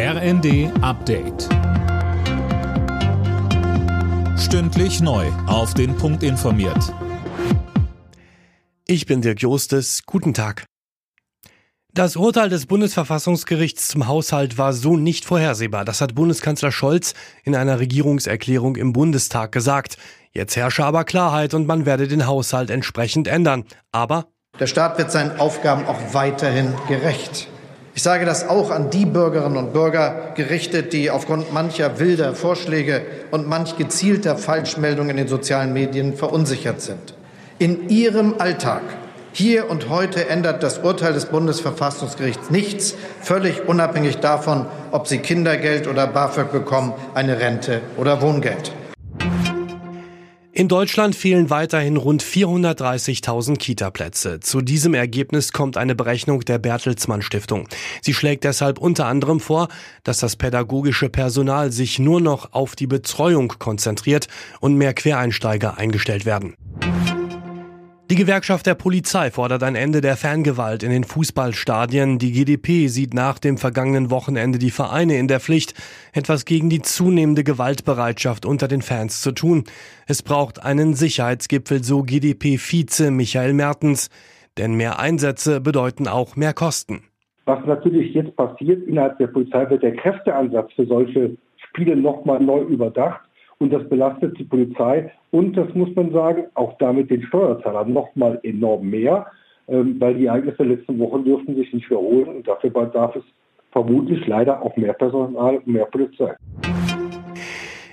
RND Update. Stündlich neu. Auf den Punkt informiert. Ich bin Dirk Jostes. Guten Tag. Das Urteil des Bundesverfassungsgerichts zum Haushalt war so nicht vorhersehbar. Das hat Bundeskanzler Scholz in einer Regierungserklärung im Bundestag gesagt. Jetzt herrsche aber Klarheit und man werde den Haushalt entsprechend ändern. Aber der Staat wird seinen Aufgaben auch weiterhin gerecht. Ich sage das auch an die Bürgerinnen und Bürger gerichtet, die aufgrund mancher wilder Vorschläge und manch gezielter Falschmeldungen in den sozialen Medien verunsichert sind. In ihrem Alltag hier und heute ändert das Urteil des Bundesverfassungsgerichts nichts, völlig unabhängig davon, ob sie Kindergeld oder BAföG bekommen, eine Rente oder Wohngeld. In Deutschland fehlen weiterhin rund 430.000 Kita-Plätze. Zu diesem Ergebnis kommt eine Berechnung der Bertelsmann Stiftung. Sie schlägt deshalb unter anderem vor, dass das pädagogische Personal sich nur noch auf die Betreuung konzentriert und mehr Quereinsteiger eingestellt werden. Die Gewerkschaft der Polizei fordert ein Ende der Fangewalt in den Fußballstadien. Die GdP sieht nach dem vergangenen Wochenende die Vereine in der Pflicht, etwas gegen die zunehmende Gewaltbereitschaft unter den Fans zu tun. Es braucht einen Sicherheitsgipfel, so GdP-Vize Michael Mertens. Denn mehr Einsätze bedeuten auch mehr Kosten. Was natürlich jetzt passiert, innerhalb der Polizei wird der Kräfteansatz für solche Spiele nochmal neu überdacht und das belastet die Polizei und das muss man sagen, auch damit den Steuerzahlern noch mal enorm mehr, ähm, weil die Ereignisse der letzten Wochen dürften sich nicht wiederholen und dafür bedarf es vermutlich leider auch mehr Personal und mehr Polizei.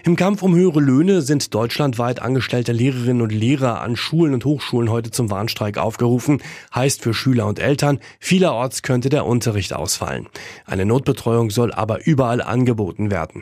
Im Kampf um höhere Löhne sind deutschlandweit angestellte Lehrerinnen und Lehrer an Schulen und Hochschulen heute zum Warnstreik aufgerufen. Heißt für Schüler und Eltern, vielerorts könnte der Unterricht ausfallen. Eine Notbetreuung soll aber überall angeboten werden.